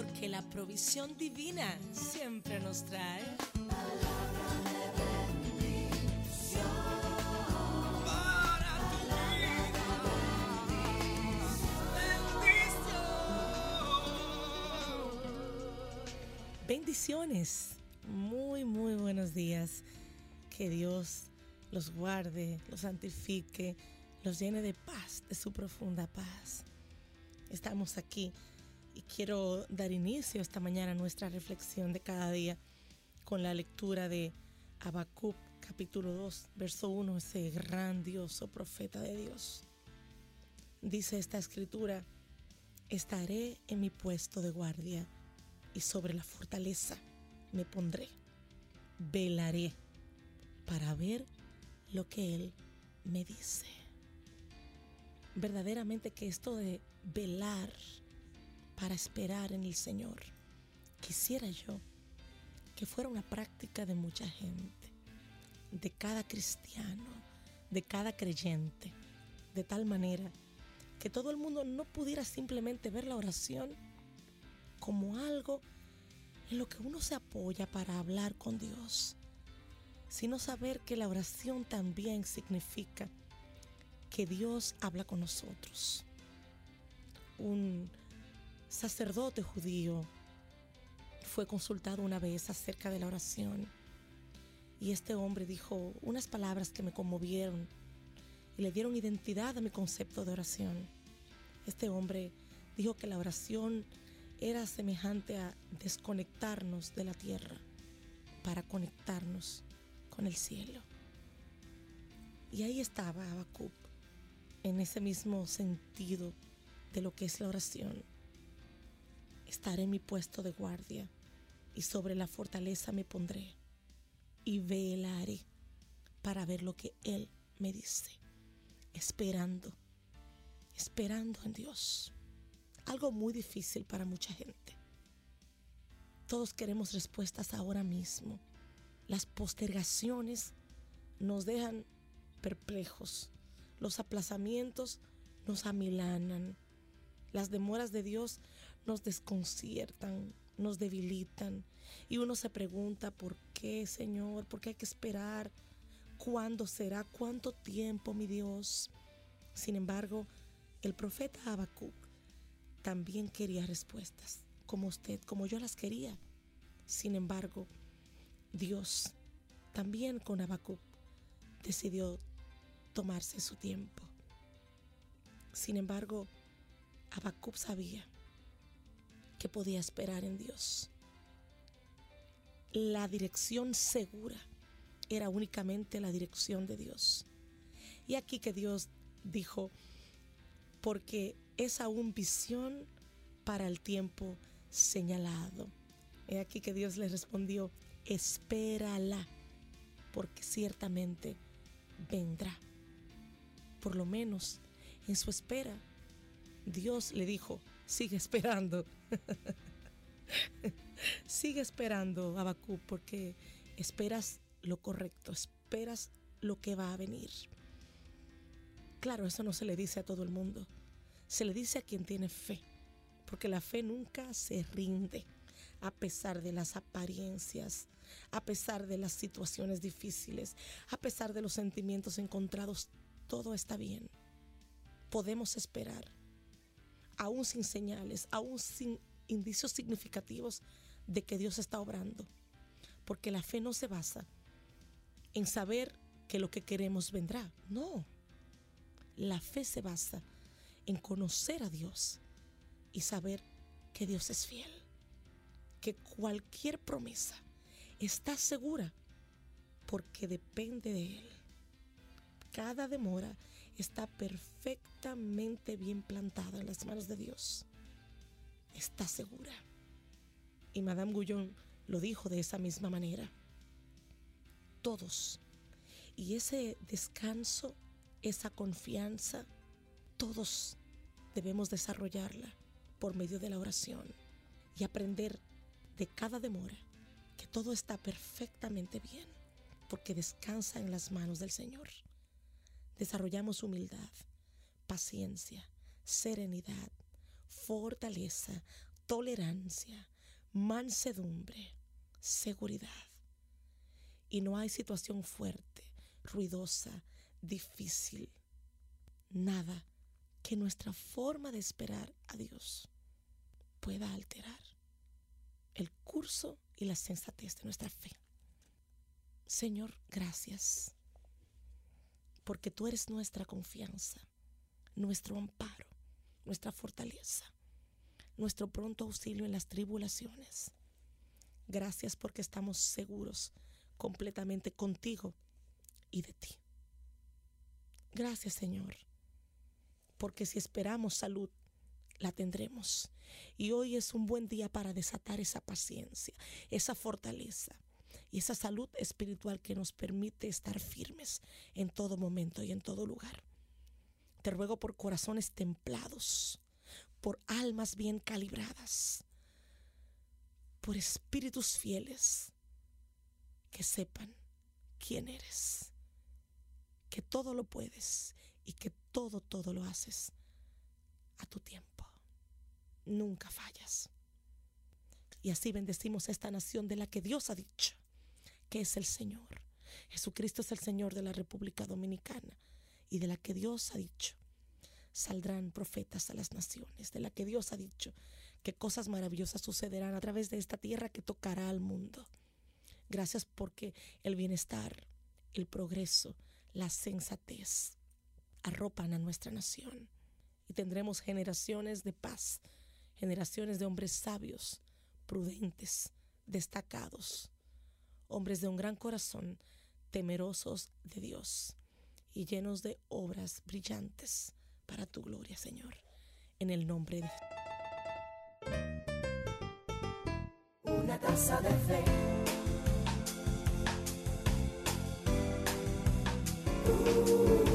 porque la provisión divina siempre nos trae. Bendiciones. Muy, muy buenos días. Que Dios los guarde, los santifique, los llene de paz, de su profunda paz. Estamos aquí y quiero dar inicio esta mañana a nuestra reflexión de cada día con la lectura de Habacuc capítulo 2, verso 1, ese grandioso profeta de Dios. Dice esta escritura, estaré en mi puesto de guardia y sobre la fortaleza me pondré. Velaré para ver lo que Él me dice. Verdaderamente que esto de velar para esperar en el Señor, quisiera yo que fuera una práctica de mucha gente, de cada cristiano, de cada creyente, de tal manera que todo el mundo no pudiera simplemente ver la oración como algo en lo que uno se apoya para hablar con Dios, sino saber que la oración también significa que Dios habla con nosotros. Un sacerdote judío fue consultado una vez acerca de la oración y este hombre dijo unas palabras que me conmovieron y le dieron identidad a mi concepto de oración. Este hombre dijo que la oración era semejante a desconectarnos de la tierra para conectarnos con el cielo. Y ahí estaba Habacuc, en ese mismo sentido de lo que es la oración. Estaré en mi puesto de guardia y sobre la fortaleza me pondré y velaré para ver lo que Él me dice, esperando, esperando en Dios. Algo muy difícil para mucha gente. Todos queremos respuestas ahora mismo. Las postergaciones nos dejan perplejos. Los aplazamientos nos amilanan. Las demoras de Dios nos desconciertan, nos debilitan. Y uno se pregunta, ¿por qué, Señor? ¿Por qué hay que esperar? ¿Cuándo será? ¿Cuánto tiempo, mi Dios? Sin embargo, el profeta Habacuc también quería respuestas, como usted, como yo las quería. Sin embargo, Dios también con Habacuc decidió tomarse su tiempo. Sin embargo, Habacuc sabía que podía esperar en Dios. La dirección segura era únicamente la dirección de Dios. Y aquí que Dios dijo, porque es aún visión para el tiempo señalado. He aquí que Dios le respondió, espérala, porque ciertamente vendrá. Por lo menos en su espera, Dios le dijo, sigue esperando. sigue esperando, Abacú, porque esperas lo correcto, esperas lo que va a venir. Claro, eso no se le dice a todo el mundo, se le dice a quien tiene fe, porque la fe nunca se rinde a pesar de las apariencias, a pesar de las situaciones difíciles, a pesar de los sentimientos encontrados, todo está bien. Podemos esperar, aún sin señales, aún sin indicios significativos de que Dios está obrando, porque la fe no se basa en saber que lo que queremos vendrá, no. La fe se basa en conocer a Dios y saber que Dios es fiel que cualquier promesa está segura porque depende de Él. Cada demora está perfectamente bien plantada en las manos de Dios. Está segura. Y Madame Guyon lo dijo de esa misma manera. Todos. Y ese descanso, esa confianza, todos debemos desarrollarla por medio de la oración y aprender de cada demora, que todo está perfectamente bien, porque descansa en las manos del Señor. Desarrollamos humildad, paciencia, serenidad, fortaleza, tolerancia, mansedumbre, seguridad. Y no hay situación fuerte, ruidosa, difícil, nada que nuestra forma de esperar a Dios pueda alterar el curso y la sensatez de nuestra fe. Señor, gracias, porque tú eres nuestra confianza, nuestro amparo, nuestra fortaleza, nuestro pronto auxilio en las tribulaciones. Gracias porque estamos seguros completamente contigo y de ti. Gracias Señor, porque si esperamos salud, la tendremos. Y hoy es un buen día para desatar esa paciencia, esa fortaleza y esa salud espiritual que nos permite estar firmes en todo momento y en todo lugar. Te ruego por corazones templados, por almas bien calibradas, por espíritus fieles que sepan quién eres, que todo lo puedes y que todo, todo lo haces a tu tiempo. Nunca fallas. Y así bendecimos a esta nación de la que Dios ha dicho que es el Señor. Jesucristo es el Señor de la República Dominicana y de la que Dios ha dicho saldrán profetas a las naciones, de la que Dios ha dicho que cosas maravillosas sucederán a través de esta tierra que tocará al mundo. Gracias porque el bienestar, el progreso, la sensatez arropan a nuestra nación y tendremos generaciones de paz, generaciones de hombres sabios, prudentes, destacados, hombres de un gran corazón, temerosos de Dios y llenos de obras brillantes para tu gloria, Señor. En el nombre de Una de fe. Uh.